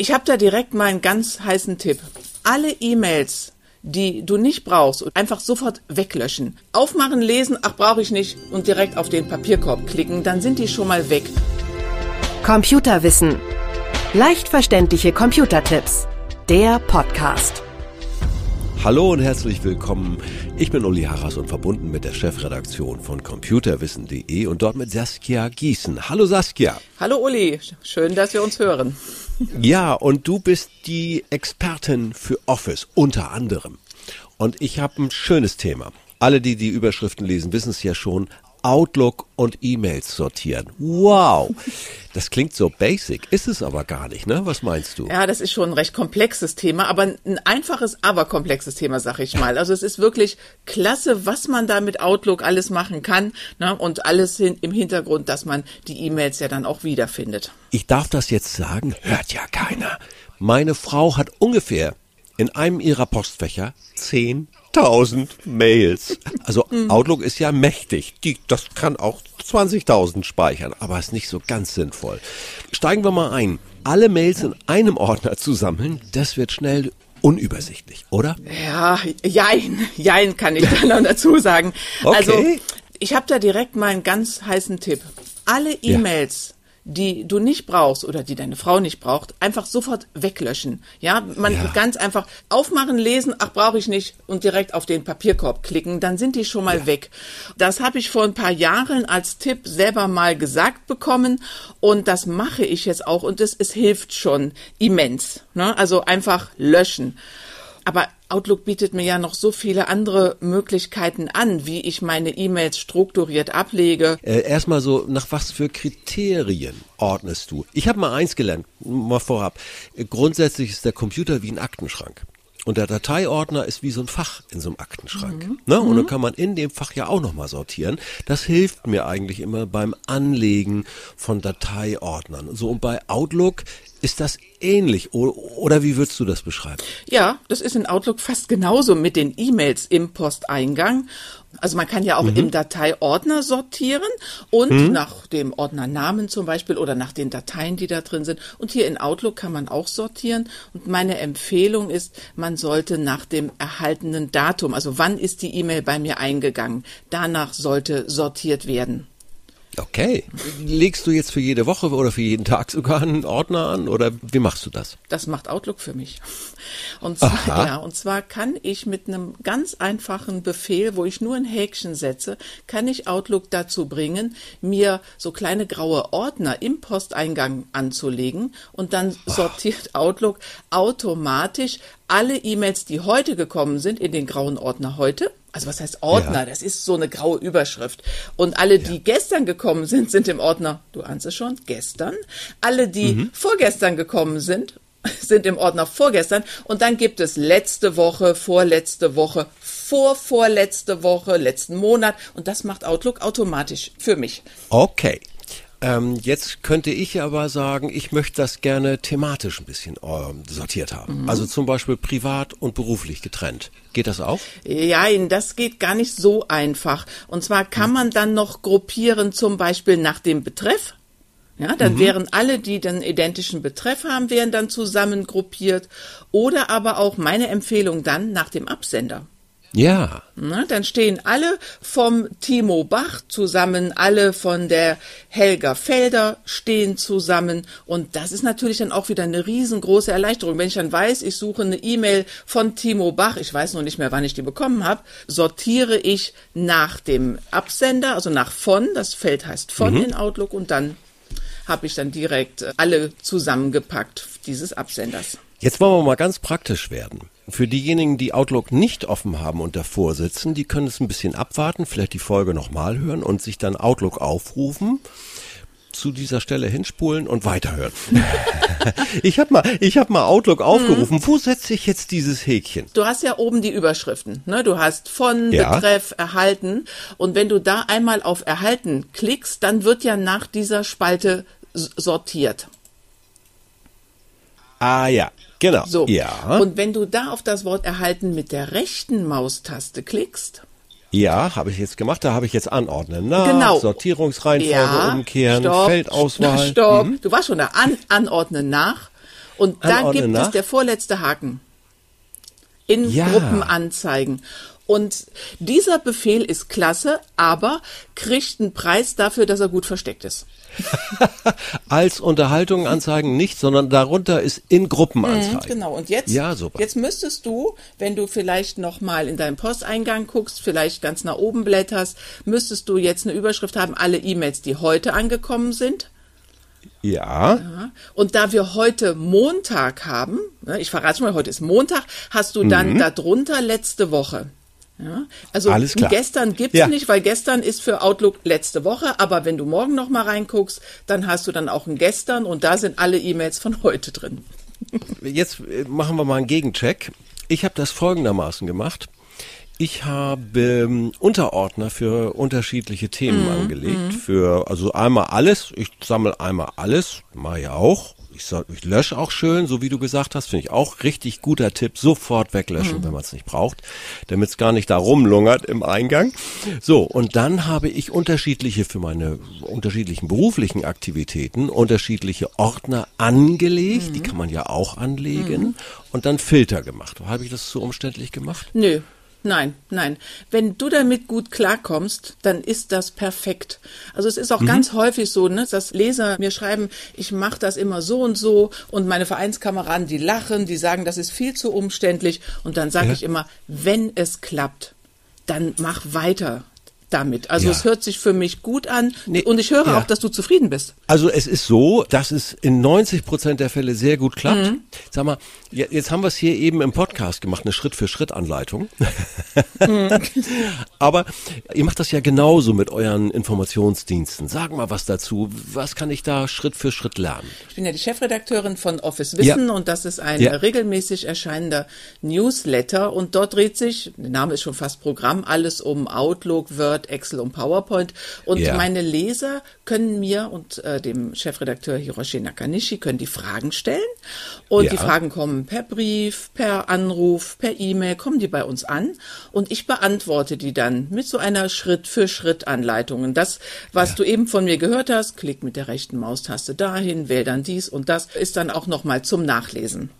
Ich habe da direkt mal einen ganz heißen Tipp. Alle E-Mails, die du nicht brauchst, einfach sofort weglöschen. Aufmachen, lesen, ach brauche ich nicht und direkt auf den Papierkorb klicken, dann sind die schon mal weg. Computerwissen. Leicht verständliche Computertipps. Der Podcast. Hallo und herzlich willkommen. Ich bin Uli Harras und verbunden mit der Chefredaktion von computerwissen.de und dort mit Saskia Gießen. Hallo Saskia. Hallo Uli, schön, dass wir uns hören. Ja, und du bist die Expertin für Office unter anderem. Und ich habe ein schönes Thema. Alle, die die Überschriften lesen, wissen es ja schon. Outlook und E-Mails sortieren. Wow. Das klingt so basic, ist es aber gar nicht, ne? Was meinst du? Ja, das ist schon ein recht komplexes Thema, aber ein einfaches, aber komplexes Thema, sag ich mal. Also es ist wirklich klasse, was man da mit Outlook alles machen kann, ne? Und alles hin, im Hintergrund, dass man die E-Mails ja dann auch wiederfindet. Ich darf das jetzt sagen, hört ja keiner. Meine Frau hat ungefähr in einem ihrer Postfächer zehn 1000 Mails. Also Outlook ist ja mächtig. Die, das kann auch 20.000 speichern, aber ist nicht so ganz sinnvoll. Steigen wir mal ein. Alle Mails in einem Ordner zu sammeln, das wird schnell unübersichtlich, oder? Ja, jein, jein kann ich da noch dazu sagen. Okay. Also ich habe da direkt mal einen ganz heißen Tipp. Alle E-Mails, die du nicht brauchst oder die deine Frau nicht braucht, einfach sofort weglöschen. Ja, man Ja. ganz einfach aufmachen, lesen, ach brauche ich nicht und direkt auf den Papierkorb klicken, dann sind die schon mal weg. Das habe ich vor ein paar Jahren als Tipp selber mal gesagt bekommen und das mache ich jetzt auch und es, es hilft schon immens. Ne? Also einfach löschen. Aber Outlook bietet mir ja noch so viele andere Möglichkeiten an, wie ich meine E-Mails strukturiert ablege. Äh, erstmal so, nach was für Kriterien ordnest du? Ich habe mal eins gelernt, mal vorab. Äh, Grundsätzlich ist der Computer wie ein Aktenschrank. Und der Dateiordner ist wie so ein Fach in so einem Aktenschrank. Ne? Und dann kann man in dem Fach ja auch nochmal sortieren. Das hilft mir eigentlich immer beim Anlegen von Dateiordnern. So, und bei Outlook ist das ähnlich. Oder wie würdest du das beschreiben? Ja, das ist in Outlook fast genauso mit den E-Mails im Posteingang. Also man kann ja auch im Dateiordner sortieren und nach dem Ordnernamen zum Beispiel oder nach den Dateien, die da drin sind. Und hier in Outlook kann man auch sortieren. Und meine Empfehlung ist, man sollte nach dem erhaltenen Datum, also wann ist die E-Mail bei mir eingegangen, danach sollte sortiert werden. Okay. Legst du jetzt für jede Woche oder für jeden Tag sogar einen Ordner an? Oder wie machst du das? Das macht Outlook für mich. Und zwar, Aha. ja, und zwar kann ich mit einem ganz einfachen Befehl, wo ich nur ein Häkchen setze, kann ich Outlook dazu bringen, mir so kleine graue Ordner im Posteingang anzulegen und dann sortiert Outlook automatisch alle E-Mails, die heute gekommen sind, in den grauen Ordner heute. Also was heißt Ordner? Ja. Das ist so eine graue Überschrift. Und alle, die gestern gekommen sind, sind im Ordner, du ahnst es schon, gestern. Alle, die vorgestern gekommen sind, sind im Ordner vorgestern. Und dann gibt es letzte Woche, vorletzte Woche, vorvorletzte Woche, letzten Monat. Und das macht Outlook automatisch für mich. Okay. Ähm, jetzt könnte ich aber sagen, ich möchte das gerne thematisch ein bisschen ähm, sortiert haben. Also zum Beispiel privat und beruflich getrennt. Geht das auch? Ja, das geht gar nicht so einfach. Und zwar kann man dann noch gruppieren, zum Beispiel nach dem Betreff. Ja, dann wären alle, die den identischen Betreff haben, wären dann zusammen gruppiert. Oder aber auch meine Empfehlung dann nach dem Absender. Ja. Na, dann stehen alle vom Timo Bach zusammen, alle von der Helga Felder stehen zusammen. Und das ist natürlich dann auch wieder eine riesengroße Erleichterung. Wenn ich dann weiß, ich suche eine E-Mail von Timo Bach, ich weiß noch nicht mehr, wann ich die bekommen habe, sortiere ich nach dem Absender, also nach von, das Feld heißt von in Outlook und dann habe ich dann direkt alle zusammengepackt dieses Absenders. Jetzt wollen wir mal ganz praktisch werden. Für diejenigen, die Outlook nicht offen haben und davor sitzen, die können es ein bisschen abwarten, vielleicht die Folge nochmal hören und sich dann Outlook aufrufen, zu dieser Stelle hinspulen und weiterhören. ich habe mal, ich habe mal Outlook aufgerufen. Wo setze ich jetzt dieses Häkchen? Du hast ja oben die Überschriften. Ne? Du hast von, Ja. Betreff, erhalten. Und wenn du da einmal auf erhalten klickst, dann wird ja nach dieser Spalte sortiert. Ah ja, genau. So. Ja, Und wenn du da auf das Wort erhalten mit der rechten Maustaste klickst, ja, habe ich jetzt gemacht. Da habe ich jetzt anordnen. nach, Genau. Sortierungsreihenfolge ja, umkehren, stopp, Feldauswahl. Stopp. Mhm. Du warst schon da an, anordnen nach. Und da gibt nach? es der vorletzte Haken. In Ja. Gruppenanzeigen. Und dieser Befehl ist klasse, aber kriegt einen Preis dafür, dass er gut versteckt ist. Als Unterhaltung anzeigen nicht, sondern darunter ist in Gruppen anzeigen. Genau, und jetzt, Ja, super. jetzt müsstest du, wenn du vielleicht nochmal in deinen Posteingang guckst, vielleicht ganz nach oben blätterst, müsstest du jetzt eine Überschrift haben, alle E-Mails, die heute angekommen sind. Ja. Ja. Und da wir heute Montag haben, ne, ich verrate schon mal, heute ist Montag, hast du dann darunter letzte Woche. Ja, also. Alles klar. gestern gibt's Ja. nicht, weil gestern ist für Outlook letzte Woche, aber wenn du morgen noch mal reinguckst, dann hast du dann auch ein gestern und da sind alle E-Mails von heute drin. Jetzt äh, machen wir mal einen Gegencheck. Ich habe das folgendermaßen gemacht. Ich habe ähm, Unterordner für unterschiedliche Themen angelegt. Für also einmal alles. Ich sammle einmal alles. Mache ja auch. Ich, sa- ich lösche auch schön, so wie du gesagt hast, finde ich auch richtig guter Tipp. Sofort weglöschen, wenn man es nicht braucht, damit es gar nicht da rumlungert im Eingang. So, und dann habe ich unterschiedliche für meine unterschiedlichen beruflichen Aktivitäten, unterschiedliche Ordner angelegt. Die kann man ja auch anlegen. Und dann Filter gemacht. Habe ich das zu umständlich gemacht? Nö. Nein, nein. Wenn du damit gut klarkommst, dann ist das perfekt. Also es ist auch ganz häufig so, ne, dass Leser mir schreiben, ich mache das immer so und so und meine Vereinskameraden, die lachen, die sagen, das ist viel zu umständlich und dann sage Ja. ich immer, wenn es klappt, dann mach weiter damit. Also Ja. es hört sich für mich gut an Nee, und ich höre ja. auch, dass du zufrieden bist. Also es ist so, dass es in 90 Prozent der Fälle sehr gut klappt. Sag mal, je- jetzt haben wir es hier eben im Podcast gemacht, eine Schritt-für-Schritt-Anleitung. Aber ihr macht das ja genauso mit euren Informationsdiensten. Sag mal was dazu. Was kann ich da Schritt für Schritt lernen? Ich bin ja die Chefredakteurin von Office Wissen Ja. und das ist ein regelmäßig erscheinender Newsletter und dort dreht sich, der Name ist schon fast Programm, alles um Outlook, Word, Excel und PowerPoint und Ja. meine Leser können mir und äh, dem Chefredakteur Hiroshi Nakanishi können die Fragen stellen und Ja. die Fragen kommen per Brief, per Anruf, per E-Mail, kommen die bei uns an und ich beantworte die dann mit so einer Schritt-für-Schritt-Anleitung. Und das, was du eben von mir gehört hast, klick mit der rechten Maustaste dahin, wähl dann dies und das, ist dann auch nochmal zum Nachlesen.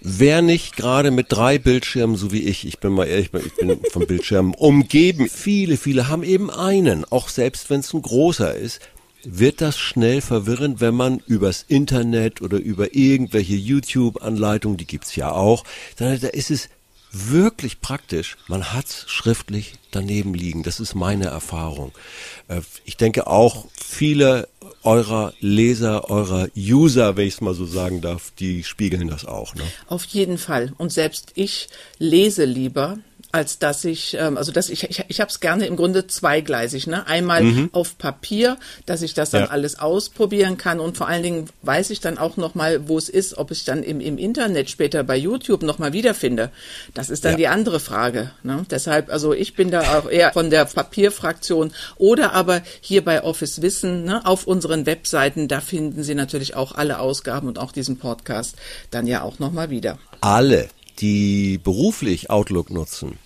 Wer nicht gerade mit drei Bildschirmen, so wie ich, ich bin mal ehrlich, ich bin von Bildschirmen umgeben. Viele, viele haben eben einen, auch selbst wenn es ein großer ist. Wird das schnell verwirrend, wenn man übers Internet oder über irgendwelche YouTube-Anleitungen, die gibt's ja auch, dann da ist es wirklich praktisch. Man hat's schriftlich daneben liegen. Das ist meine Erfahrung. Äh, Ich denke auch viele eurer Leser, eurer User, wenn ich es mal so sagen darf, die spiegeln das auch. Ne? Auf jeden Fall. Und selbst ich lese lieber, als dass ich, ähm, also dass ich, ich, ich habe es gerne im Grunde zweigleisig. Ne? Einmal auf Papier, dass ich das dann Ja. alles ausprobieren kann und vor allen Dingen weiß ich dann auch nochmal, wo es ist, ob ich dann im, im Internet später bei YouTube nochmal wiederfinde. Das ist dann Ja. die andere Frage. Ne? Deshalb, also ich bin da auch eher von der Papierfraktion oder aber hier bei Office Wissen ne, auf unseren Webseiten, da finden Sie natürlich auch alle Ausgaben und auch diesen Podcast dann ja auch nochmal wieder. alle, die beruflich Outlook nutzen,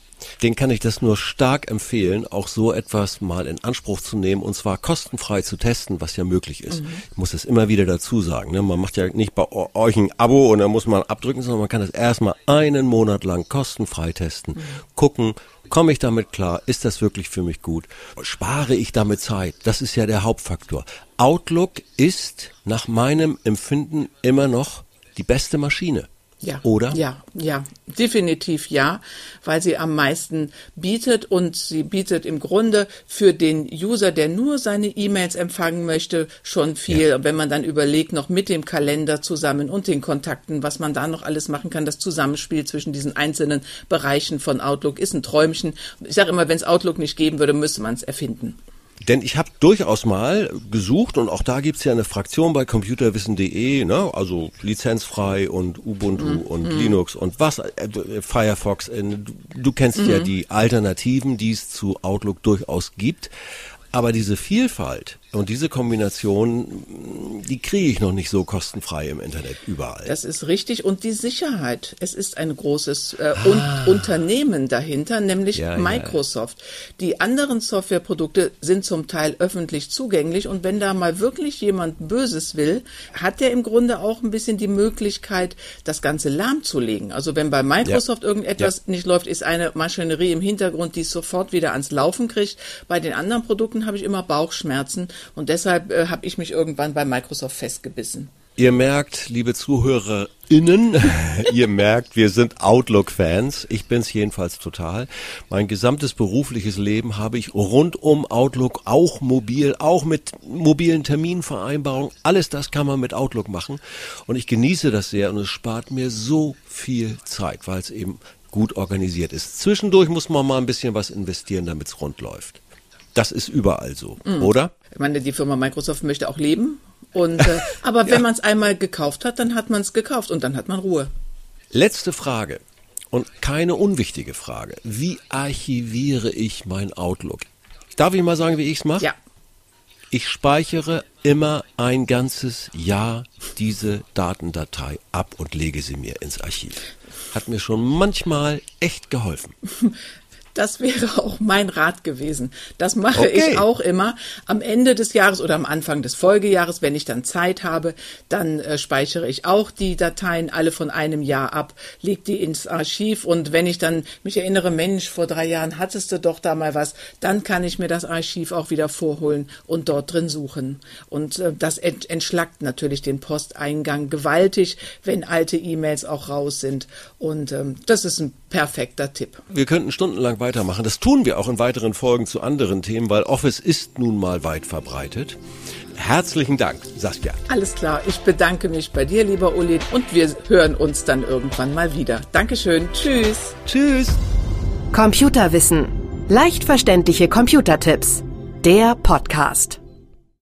den kann ich das nur stark empfehlen, auch so etwas mal in Anspruch zu nehmen und zwar kostenfrei zu testen, was ja möglich ist. Ich muss das immer wieder dazu sagen. Ne? Man macht ja nicht bei euch ein Abo und dann muss man abdrücken, sondern man kann das erstmal einen Monat lang kostenfrei testen, gucken, komme ich damit klar, ist das wirklich für mich gut, spare ich damit Zeit, das ist ja der Hauptfaktor. Outlook ist nach meinem Empfinden immer noch die beste Maschine. Ja. Oder? Ja, ja, definitiv ja, weil sie am meisten bietet und sie bietet im Grunde für den User, der nur seine E-Mails empfangen möchte, schon viel. Und Wenn man dann überlegt, noch mit dem Kalender zusammen und den Kontakten, was man da noch alles machen kann, das Zusammenspiel zwischen diesen einzelnen Bereichen von Outlook ist ein Träumchen. Ich sage immer, wenn es Outlook nicht geben würde, müsste man es erfinden. Denn ich habe durchaus mal gesucht und auch da gibt's ja eine Fraktion bei computerwissen.de, ne? also lizenzfrei und Ubuntu und Linux und was, äh, Firefox, äh, du, du kennst ja die Alternativen, die es zu Outlook durchaus gibt. Aber diese Vielfalt, Und diese Kombination, die kriege ich noch nicht so kostenfrei im Internet überall. Das ist richtig. Und die Sicherheit. Es ist ein großes äh, un Unternehmen dahinter, nämlich Ja, ja. Microsoft. Die anderen Softwareprodukte sind zum Teil öffentlich zugänglich. Und wenn da mal wirklich jemand Böses will, hat der im Grunde auch ein bisschen die Möglichkeit, das Ganze lahmzulegen. Also wenn bei Microsoft irgendetwas nicht läuft, ist eine Maschinerie im Hintergrund, die es sofort wieder ans Laufen kriegt. Bei den anderen Produkten habe ich immer Bauchschmerzen. Und deshalb äh, habe ich mich irgendwann bei Microsoft festgebissen. Ihr merkt, liebe ZuhörerInnen, ihr merkt, wir sind Outlook-Fans. Ich bin's jedenfalls total. Mein gesamtes berufliches Leben habe ich rund um Outlook, auch mobil, auch mit mobilen Terminvereinbarungen. Alles das kann man mit Outlook machen. Und ich genieße das sehr und es spart mir so viel Zeit, weil es eben gut organisiert ist. Zwischendurch muss man mal ein bisschen was investieren, damit's rund läuft. Das ist überall so, oder? Ich meine, die Firma Microsoft möchte auch leben. Und, äh, aber wenn man es einmal gekauft hat, dann hat man es gekauft und dann hat man Ruhe. Letzte Frage und keine unwichtige Frage. Wie archiviere ich mein Outlook? Darf ich mal sagen, wie ich's mache? Ja. Ich speichere immer ein ganzes Jahr diese Datendatei ab und lege sie mir ins Archiv. Hat mir schon manchmal echt geholfen. Das wäre auch mein Rat gewesen. Das mache Okay. ich auch immer am Ende des Jahres oder am Anfang des Folgejahres, wenn ich dann Zeit habe, dann äh, speichere ich auch die Dateien alle von einem Jahr ab, leg die ins Archiv und wenn ich dann mich erinnere, Mensch, vor drei Jahren hattest du doch da mal was, dann kann ich mir das Archiv auch wieder vorholen und dort drin suchen. Und äh, das ent entschlackt natürlich den Posteingang gewaltig, wenn alte E-Mails auch raus sind. Und ähm, das ist ein perfekter Tipp. Wir könnten stundenlang weitermachen. Das tun wir auch in weiteren Folgen zu anderen Themen, weil Office ist nun mal weit verbreitet. Herzlichen Dank, Saskia. Alles klar, ich bedanke mich bei dir, lieber Uli, und wir hören uns dann irgendwann mal wieder. Dankeschön, tschüss. Tschüss. Computerwissen. Leicht verständliche Computertipps. Der Podcast.